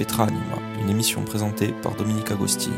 Petra Anima, une émission présentée par Dominique Agostini.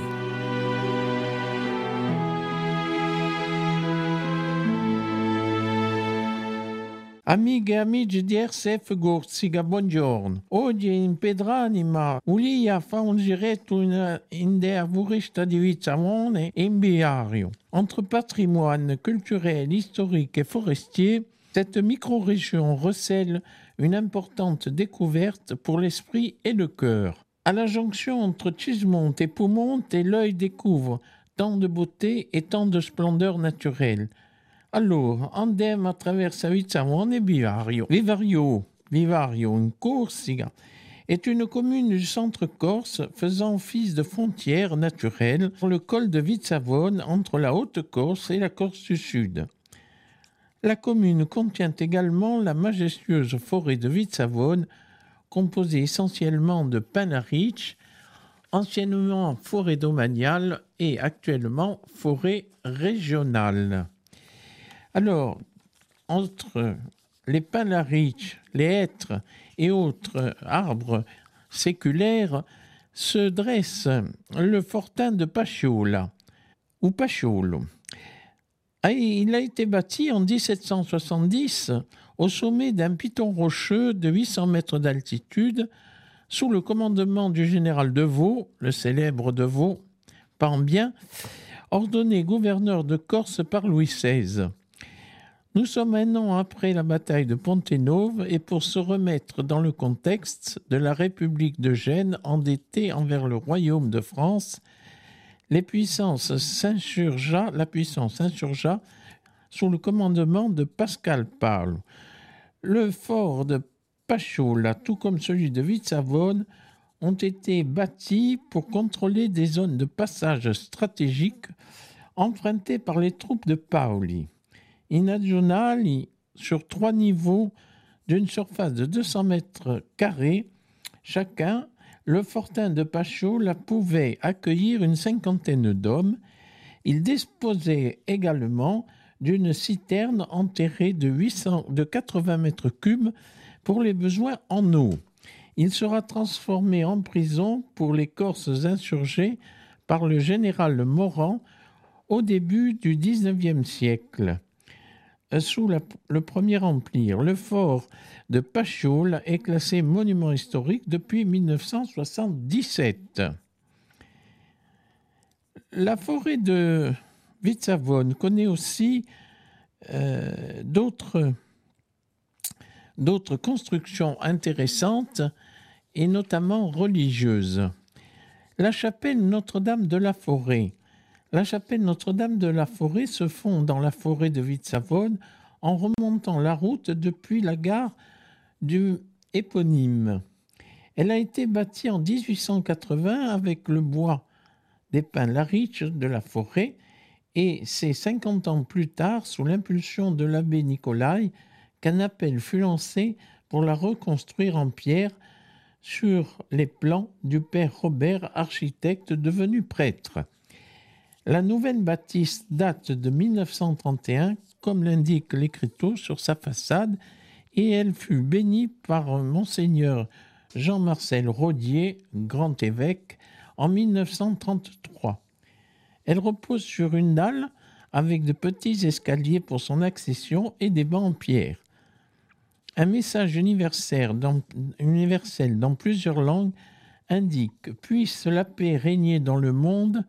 Amiche e amici di RCF Gorsiga, buongiorno. Oggi in Pedranima, Ulia fa un giretto in, in der Vurista di Vizzavone in Biario. Entre patrimoine culturel, historique et forestier, cette micro-région recèle une importante découverte pour l'esprit et le cœur. À la jonction entre Chismont et Poumont, l'œil découvre tant de beauté et tant de splendeur naturelle. Alors, andem attraverso Vizzavone et Vivario. Vivario, Vivario, in Corsica, est une commune du centre corse faisant office de frontière naturelle sur le col de Vizzavone entre la Haute-Corse et la Corse du Sud. La commune contient également la majestueuse forêt de Vizzavone, composée essentiellement de pins anciennement forêt domaniale et actuellement forêt régionale. Alors, entre les pins les hêtres et autres arbres séculaires se dresse le fortin de Pachiola, ou Pachiolo. Ah, il a été bâti en 1770 au sommet d'un piton rocheux de 800 mètres d'altitude sous le commandement du général de Vaux, le célèbre de Vaux, bien, ordonné gouverneur de Corse par Louis XVI. Nous sommes un an après la bataille de Pontenove et pour se remettre dans le contexte de la République de Gênes endettée envers le royaume de France les puissances la puissance s'insurgea sous le commandement de Pascal Paul. Le fort de Pachola, tout comme celui de Vitsavone, ont été bâtis pour contrôler des zones de passage stratégiques empruntées par les troupes de Paoli. In sur trois niveaux d'une surface de 200 mètres carrés chacun, le fortin de la pouvait accueillir une cinquantaine d'hommes. Il disposait également d'une citerne enterrée de, 800, de 80 mètres cubes pour les besoins en eau. Il sera transformé en prison pour les Corses insurgés par le général Morand au début du XIXe siècle. Sous le Premier Empire. Le fort de Pachoul est classé monument historique depuis 1977. La forêt de Vitsavone connaît aussi euh, d'autres constructions intéressantes et notamment religieuses. La chapelle Notre-Dame de la Forêt, la chapelle Notre-Dame de la Forêt se fond dans la forêt de Vitsavone en remontant la route depuis la gare du éponyme. Elle a été bâtie en 1880 avec le bois des pins Lariche de la forêt et c'est 50 ans plus tard, sous l'impulsion de l'abbé Nicolai, qu'un appel fut lancé pour la reconstruire en pierre sur les plans du père Robert, architecte devenu prêtre. La nouvelle bâtisse date de 1931, comme l'indique l'écriteau sur sa façade, et elle fut bénie par monseigneur Jean-Marcel Rodier, grand évêque, en 1933. Elle repose sur une dalle avec de petits escaliers pour son accession et des bancs en pierre. Un message universel dans, plusieurs langues indique Puisse la paix régner dans le monde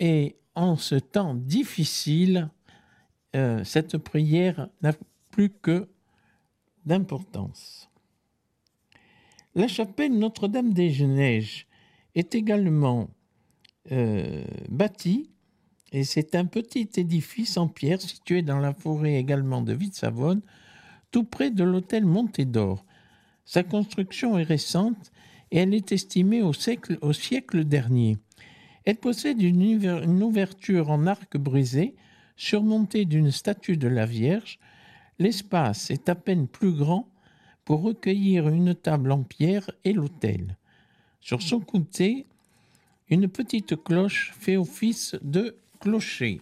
et en ce temps difficile, euh, cette prière n'a plus que d'importance. La chapelle Notre-Dame des Neiges est également euh, bâtie et c'est un petit édifice en pierre situé dans la forêt également de Vitsavone, tout près de l'hôtel Montédor. Sa construction est récente et elle est estimée au siècle dernier. Elle possède une, ouverture en arc brisé surmontée d'une statue de la Vierge. L'espace est à peine plus grand pour recueillir une table en pierre et l'autel. Sur son côté, une petite cloche fait office de clocher.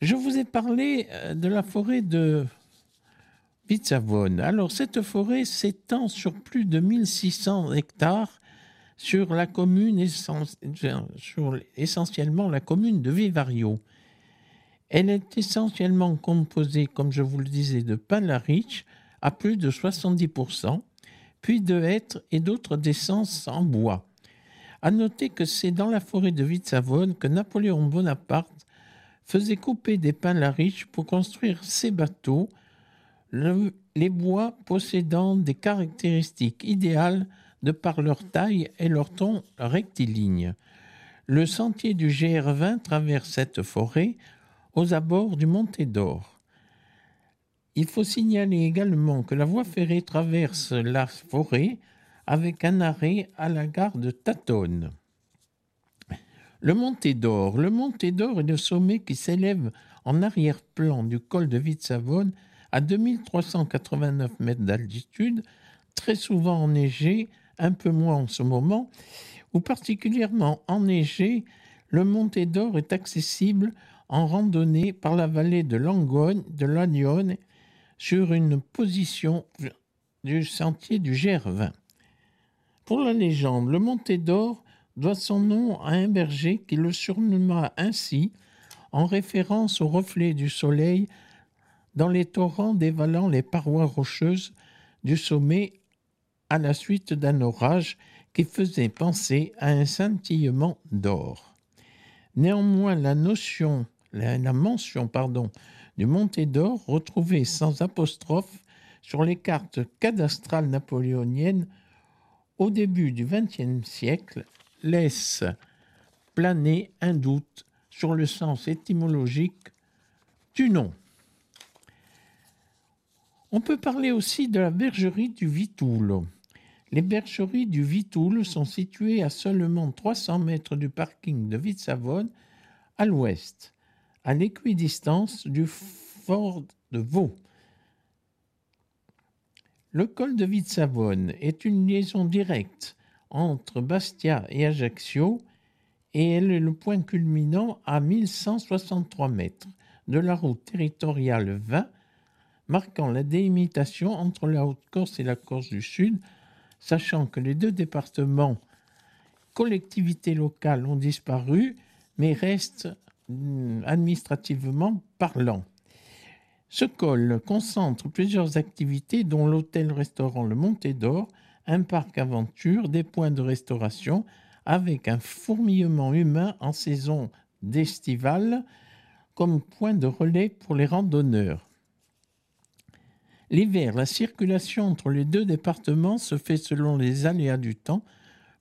Je vous ai parlé euh, de la forêt de Vitsavone. Alors, cette forêt s'étend sur plus de 1600 hectares sur la commune, essentiellement la commune de Vivario. Elle est essentiellement composée, comme je vous le disais, de pin riche à plus de 70%, puis de hêtres et d'autres d'essence en bois. À noter que c'est dans la forêt de Vitsavone que Napoléon Bonaparte faisait couper des pins la riche pour construire ses bateaux, les bois possédant des caractéristiques idéales de par leur taille et leur ton rectiligne. Le sentier du GR20 traverse cette forêt aux abords du Monté d'Or. Il faut signaler également que la voie ferrée traverse la forêt avec un arrêt à la gare de Tatone. Le Monté d'Or. Le d'Or est le sommet qui s'élève en arrière-plan du col de Vitsavone à 2389 mètres d'altitude, très souvent enneigé un peu moins en ce moment, ou particulièrement enneigé, le Monté d'Or est accessible en randonnée par la vallée de Langogne, de Lannion, sur une position du sentier du GR20. Pour la légende, le Monté d'Or doit son nom à un berger qui le surnomma ainsi en référence au reflet du soleil dans les torrents dévalant les parois rocheuses du sommet à la suite d'un orage qui faisait penser à un scintillement d'or. Néanmoins, la notion, la, mention, pardon, du Monté d'Or, retrouvée sans apostrophe sur les cartes cadastrales napoléoniennes au début du XXe siècle, laisse planer un doute sur le sens étymologique du nom. On peut parler aussi de la bergerie du Vitoul. Les bergeries du Vitoul sont situées à seulement 300 mètres du parking de Vitsavone, à l'ouest, à l'équidistance du fort de Vaux. Le col de Vitsavone est une liaison directe entre Bastia et Ajaccio et elle est le point culminant à 1163 mètres de la route territoriale 20, marquant la délimitation entre la Haute-Corse et la Corse du Sud sachant que les deux départements collectivités locales ont disparu, mais restent mm, administrativement parlant. Ce col concentre plusieurs activités dont l'hôtel-restaurant Le Monté d'Or, un parc aventure, des points de restauration, avec un fourmillement humain en saison d'estival comme point de relais pour les randonneurs. L'hiver, la circulation entre les deux départements se fait selon les aléas du temps,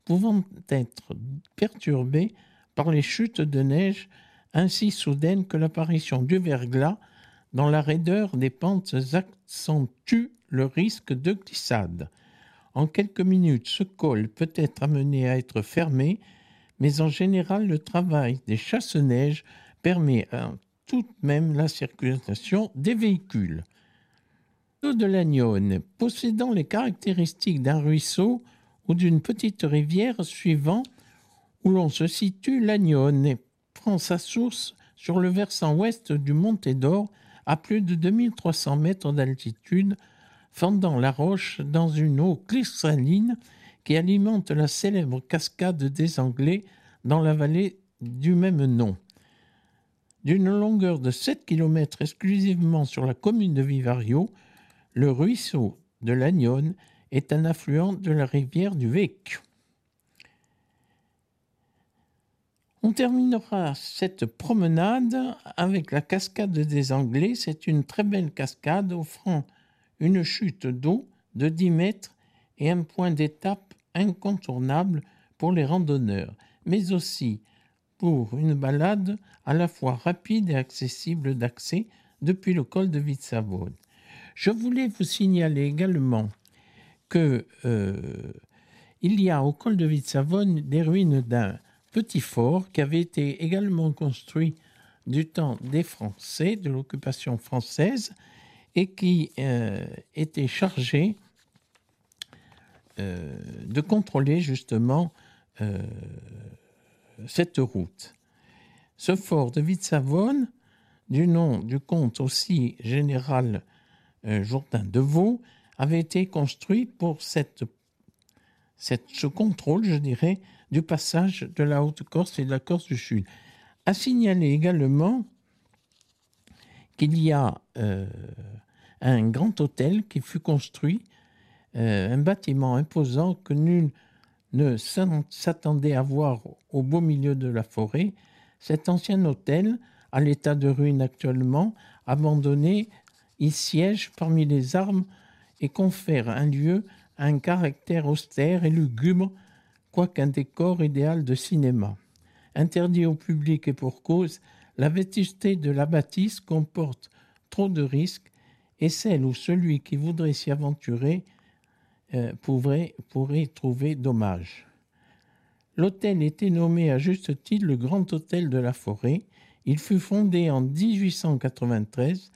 pouvant être perturbée par les chutes de neige ainsi soudaines que l'apparition du verglas dans la raideur des pentes accentue le risque de glissade. En quelques minutes, ce col peut être amené à être fermé, mais en général, le travail des chasse-neige permet tout de même la circulation des véhicules de l'Agnone, possédant les caractéristiques d'un ruisseau ou d'une petite rivière suivant où l'on se situe, l'Agnone prend sa source sur le versant ouest du Monté d'Or à plus de 2300 mètres d'altitude, fendant la roche dans une eau cristalline qui alimente la célèbre cascade des Anglais dans la vallée du même nom. D'une longueur de 7 km exclusivement sur la commune de Vivario, le ruisseau de l'Agnone est un affluent de la rivière du Vecchio. On terminera cette promenade avec la cascade des Anglais. C'est une très belle cascade offrant une chute d'eau de 10 mètres et un point d'étape incontournable pour les randonneurs, mais aussi pour une balade à la fois rapide et accessible d'accès depuis le col de Vitsavone. Je voulais vous signaler également que euh, il y a au col de Vitsavone des ruines d'un petit fort qui avait été également construit du temps des Français, de l'occupation française, et qui euh, était chargé euh, de contrôler justement cette route. Ce fort de Vitsavone, du nom du comte aussi général Jourdain de Vaux, avait été construit pour cette, cette, ce contrôle, je dirais, du passage de la Haute-Corse et de la Corse du Sud. À signaler également qu'il y a euh, un grand hôtel qui fut construit, euh, un bâtiment imposant que nul ne s'attendait à voir au beau milieu de la forêt. Cet ancien hôtel, à l'état de ruine actuellement, abandonné, il siège parmi les armes et confère un lieu un caractère austère et lugubre, quoiqu'un décor idéal de cinéma. Interdit au public et pour cause, la vétusté de la bâtisse comporte trop de risques et celle où celui qui voudrait s'y aventurer euh, pourrait trouver dommage. L'hôtel était nommé à juste titre le Grand Hôtel de la Forêt. Il fut fondé en 1893,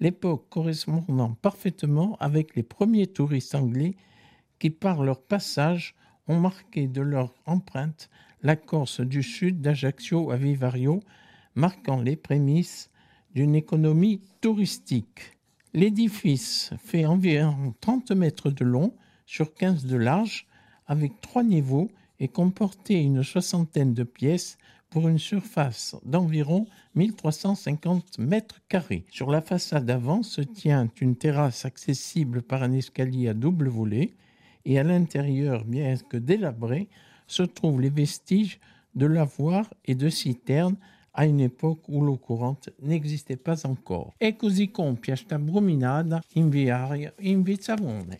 l'époque correspondant parfaitement avec les premiers touristes anglais qui, par leur passage, ont marqué de leur empreinte la Corse du Sud d'Ajaccio à Vivario, marquant les prémices d'une économie touristique. L'édifice fait environ 30 mètres de long sur 15 de large, avec trois niveaux et comportait une soixantaine de pièces pour une surface d'environ 1350 mètres carrés. Sur la façade avant se tient une terrasse accessible par un escalier à double volet et à l'intérieur, bien que délabré, se trouvent les vestiges de lavoirs et de citernes à une époque où l'eau courante n'existait pas encore. In in.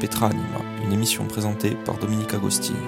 Petra Anima, une émission présentée par Dominique Agostini.